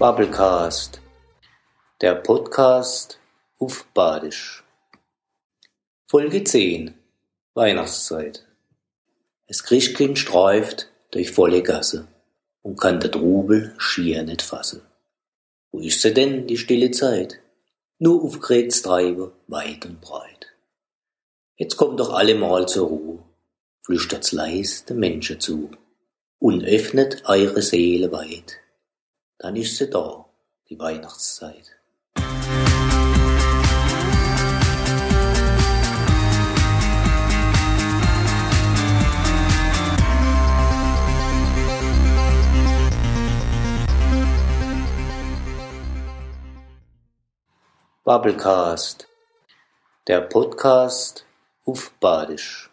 Bubblecast, der Podcast auf Badisch. Folge 10 Weihnachtszeit. Es Christkind streift durch volle Gasse und kann der Trubel schier nicht fassen. Wo ist sie denn, die stille Zeit? Nur aufgeregtes Treiben, weit und breit. Jetzt kommt doch alle mal zur Ruhe, flüstert's leis den Menschen zu und öffnet eure Seele weit. Dann ist sie da, die Weihnachtszeit. Bubblecast, der Podcast auf Badisch.